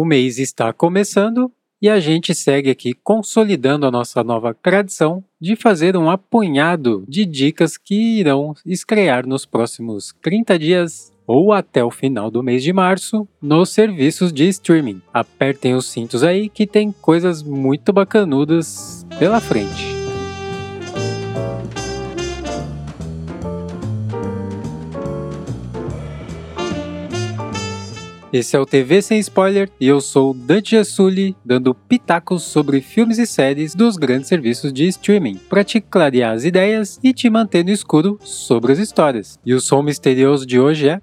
O mês está começando e a gente segue aqui consolidando a nossa nova tradição de fazer um apunhado de dicas que irão estrear nos próximos 30 dias ou até o final do mês de março nos serviços de streaming. Apertem os cintos aí que tem coisas muito bacanudas pela frente. Esse é o TV Sem Spoiler e eu sou Dante Jassuli, dando pitacos sobre filmes e séries dos grandes serviços de streaming, para te clarear as ideias e te manter no escuro sobre as histórias. E o som misterioso de hoje é.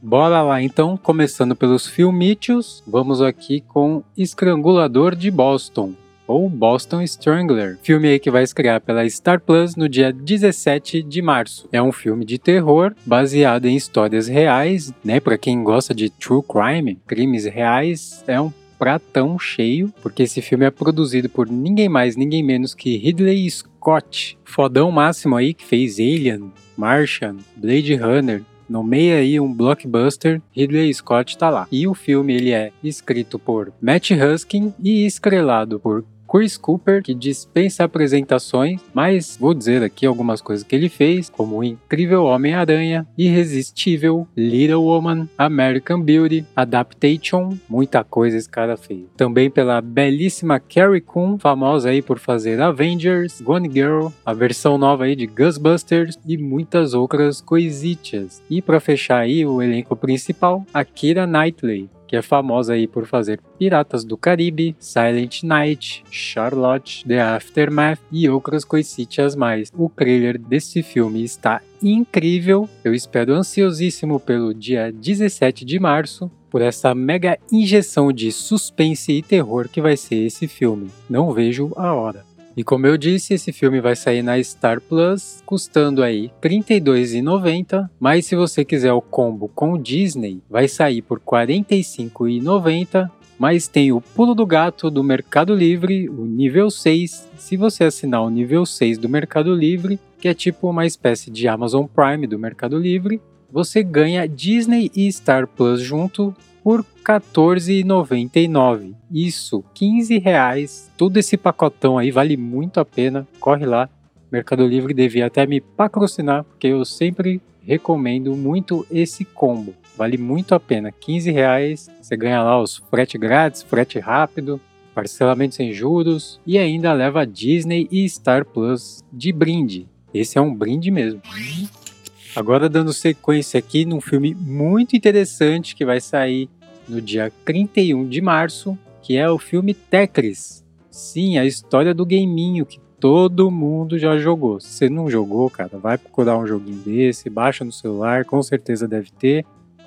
Bora lá então, começando pelos filmítios, vamos aqui com Estrangulador de Boston, ou Boston Strangler, filme aí que vai estrear pela Star Plus no dia 17 de março. É um filme de terror baseado em histórias reais, né? Para quem gosta de true crime, crimes reais, é um pratão cheio, porque esse filme é produzido por ninguém mais, ninguém menos que Ridley Scott, fodão máximo aí que fez Alien, Martian, Blade Runner, nomeia aí um blockbuster, Ridley Scott tá lá. E o filme ele é escrito por Matt Huskin e estrelado por Chris Cooper, que dispensa apresentações, mas vou dizer aqui algumas coisas que ele fez, como o incrível Homem-Aranha, Irresistível, Little Woman, American Beauty, Adaptation, muita coisa esse cara fez. Também pela belíssima Carrie Coon, famosa aí por fazer Avengers, Gone Girl, a versão nova aí de Ghostbusters e muitas outras coisitas. E para fechar aí o elenco principal, Akira Knightley, que é famosa aí por fazer Piratas do Caribe, Silent Night, Charlotte, The Aftermath e outras coisitas mais. O trailer desse filme está incrível. Eu espero ansiosíssimo pelo dia 17 de março por essa mega injeção de suspense e terror que vai ser esse filme. Não vejo a hora. E como eu disse, esse filme vai sair na Star Plus, custando aí R$ 32,90, mas se você quiser o combo com Disney, vai sair por R$ 45,90, mas tem o Pulo do Gato do Mercado Livre, o nível 6. Se você assinar o nível 6 do Mercado Livre, que é tipo uma espécie de Amazon Prime do Mercado Livre, você ganha Disney e Star Plus junto por R$14,99. Isso, 15 reais. Todo esse pacotão aí vale muito a pena. Corre lá. Mercado Livre devia até me patrocinar, porque eu sempre recomendo muito esse combo. Vale muito a pena. 15 reais, você ganha lá os frete grátis, frete rápido, parcelamento sem juros e ainda leva Disney e Star Plus de brinde. Esse é um brinde mesmo. Agora dando sequência aqui num filme muito interessante que vai sair no dia 31 de março, que é o filme Tetris. Sim, a história do gaminho que todo mundo já jogou. Se você não jogou, cara, vai procurar um joguinho desse, baixa no celular, com certeza deve ter.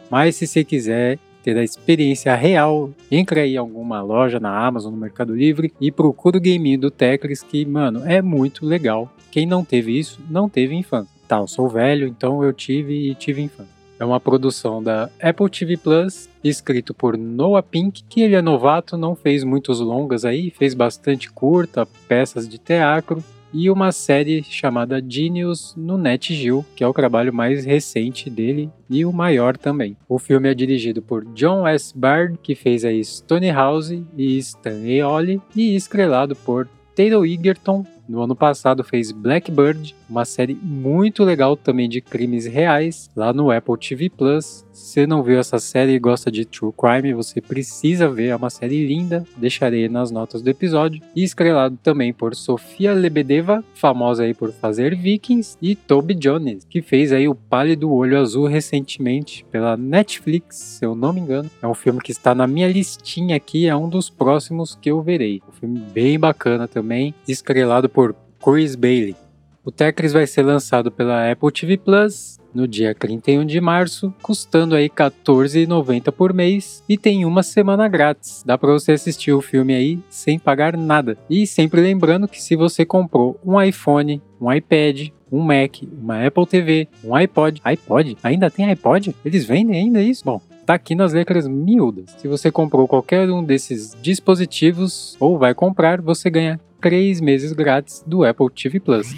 Mas se você quiser ter a experiência real, entra aí em alguma loja na Amazon, no Mercado Livre e procura o gaminho do Tetris que, mano, é muito legal. Quem não teve isso, não teve infância. Eu sou velho, então eu tive e tive infância. É uma produção da Apple TV Plus, escrito por Noah Pink, que ele é novato, não fez muitos longas aí, fez bastante curta, peças de teatro e uma série chamada Genius no NetGeo, que é o trabalho mais recente dele e o maior também. O filme é dirigido por John S. Bard, que fez aí Stone House e Stanley Ollie, e estrelado por Taylor Egerton, no ano passado fez Blackbird, uma série muito legal também de crimes reais, lá no Apple TV Plus. Se você não viu essa série e gosta de True Crime, você precisa ver, é uma série linda, deixarei nas notas do episódio. E estrelado também por Sofia Lebedeva, famosa aí por fazer Vikings, e Toby Jones, que fez aí o Pálido Olho Azul recentemente pela Netflix, se eu não me engano. É um filme que está na minha listinha aqui, é um dos próximos que eu verei. Um filme bem bacana também, estrelado por Chris Bailey. O Tetris vai ser lançado pela Apple TV Plus no dia 31 de março, custando aí R$14,90 por mês e tem uma semana grátis. Dá para você assistir o filme aí sem pagar nada. E sempre lembrando que se você comprou um iPhone, um iPad, um Mac, uma Apple TV, um iPod, iPod, ainda tem iPod? Eles vendem ainda isso? Bom, tá aqui nas letras miúdas. Se você comprou qualquer um desses dispositivos ou vai comprar, você ganha 3 meses grátis do Apple TV Plus.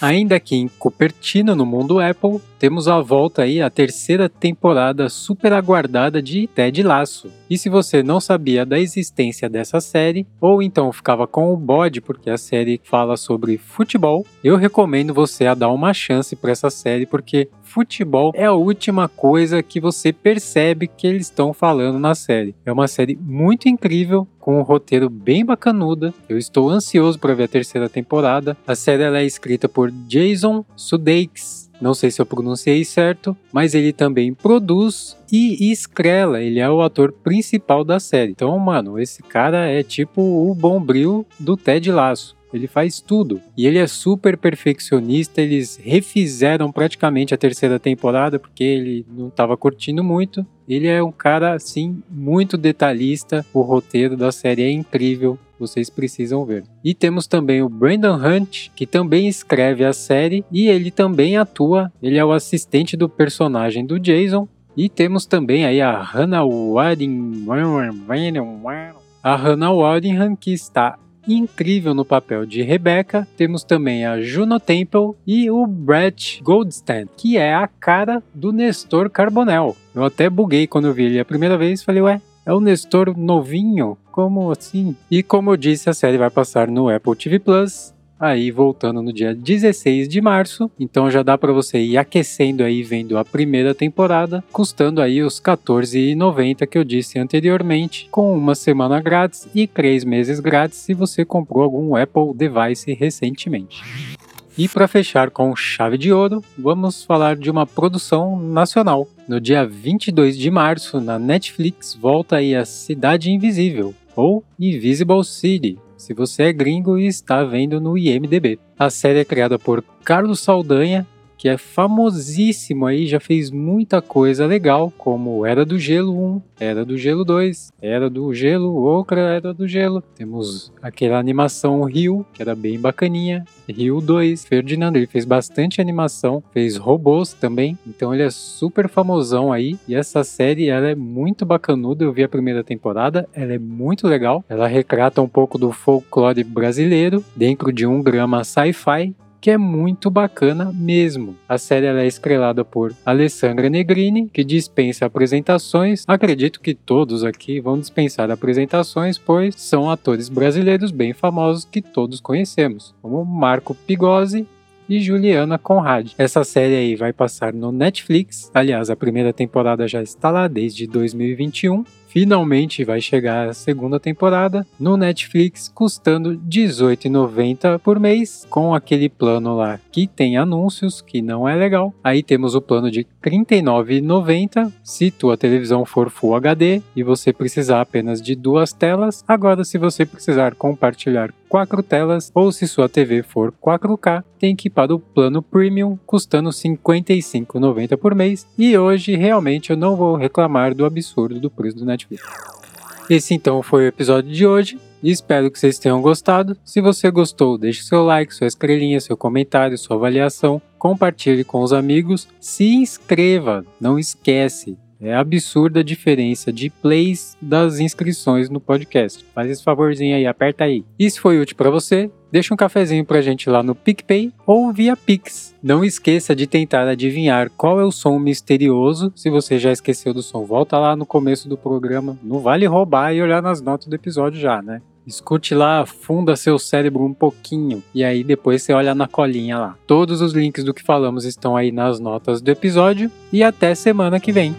Ainda aqui em Cupertino, no mundo Apple, temos a volta aí, a terceira temporada super aguardada de Ted Laço. E se você não sabia da existência dessa série, ou então ficava com o bode porque a série fala sobre futebol, eu recomendo você a dar uma chance para essa série porque futebol é a última coisa que você percebe que eles estão falando na série. É uma série muito incrível, com um roteiro bem bacanuda. Eu estou ansioso para ver a terceira temporada. A série é escrita por Jason Sudeikis. Não sei se eu pronunciei certo, mas ele também produz e escrela. Ele é o ator principal da série. Então, mano, esse cara é tipo o Bombril do Ted Lasso. Ele faz tudo. E ele é super perfeccionista. Eles refizeram praticamente a terceira temporada porque ele não estava curtindo muito. Ele é um cara, assim, muito detalhista. O roteiro da série é incrível. Vocês precisam ver. E temos também o Brandon Hunt, que também escreve a série e ele também atua. Ele é o assistente do personagem do Jason. E temos também aí a Hannah Waddingham, a Hannah Waddingham que está incrível no papel de Rebecca. Temos também a Juno Temple e o Brett Goldstein, que é a cara do Nestor Carbonell. Eu até buguei quando eu vi ele a primeira vez, falei, ué, é o Nestor novinho? Como assim? E como eu disse, a série vai passar no Apple TV Plus aí voltando no dia 16 de março. Então já dá para você ir aquecendo aí vendo a primeira temporada, custando aí os 14,90 que eu disse anteriormente, com uma semana grátis e três meses grátis se você comprou algum Apple device recentemente. E para fechar com chave de ouro, vamos falar de uma produção nacional. No dia 22 de março, na Netflix, volta aí a Cidade Invisível, ou Invisible City, se você é gringo e está vendo no IMDB. A série é criada por Carlos Saldanha que é famosíssimo aí, já fez muita coisa legal, como Era do Gelo 1, Era do Gelo 2, Era do Gelo, outra Era do Gelo. Temos aquela animação Rio, que era bem bacaninha. Rio 2, Ferdinando, ele fez bastante animação, fez robôs também, então ele é super famosão aí. E essa série, ela é muito bacanuda, eu vi a primeira temporada, ela é muito legal. Ela retrata um pouco do folclore brasileiro dentro de um drama sci-fi que é muito bacana mesmo. A série é estrelada por Alessandra Negrini, que dispensa apresentações. Acredito que todos aqui vão dispensar apresentações, pois são atores brasileiros bem famosos que todos conhecemos, como Marco Pigozzi e Juliana Conrad. Essa série aí vai passar no Netflix. Aliás, a primeira temporada já está lá desde 2021 finalmente vai chegar a segunda temporada no Netflix, custando R$18,90 por mês, com aquele plano lá que tem anúncios, que não é legal. Aí temos o plano de R$39,90 se tua televisão for Full HD e você precisar apenas de duas telas. Agora, se você precisar compartilhar quatro telas ou se sua TV for 4K, tem que ir para o plano Premium, custando R$ 55,90 por mês. E hoje realmente eu não vou reclamar do absurdo do preço do Netflix Esse então foi o episódio de hoje. Espero que vocês tenham gostado. Se você gostou, deixe seu like, sua estrelinha, seu comentário, sua avaliação, compartilhe com os amigos, se inscreva, não esquece. É absurda a diferença de plays das inscrições no podcast. Faz esse favorzinho aí, aperta aí. E se foi útil para você, deixa um cafezinho pra gente lá no PicPay ou via Pix. Não esqueça de tentar adivinhar qual é o som misterioso. Se você já esqueceu do som, volta lá no começo do programa. Não vale roubar e olhar nas notas do episódio já, né? Escute lá, afunda seu cérebro um pouquinho e aí depois você olha na colinha lá. Todos os links do que falamos estão aí nas notas do episódio e até semana que vem.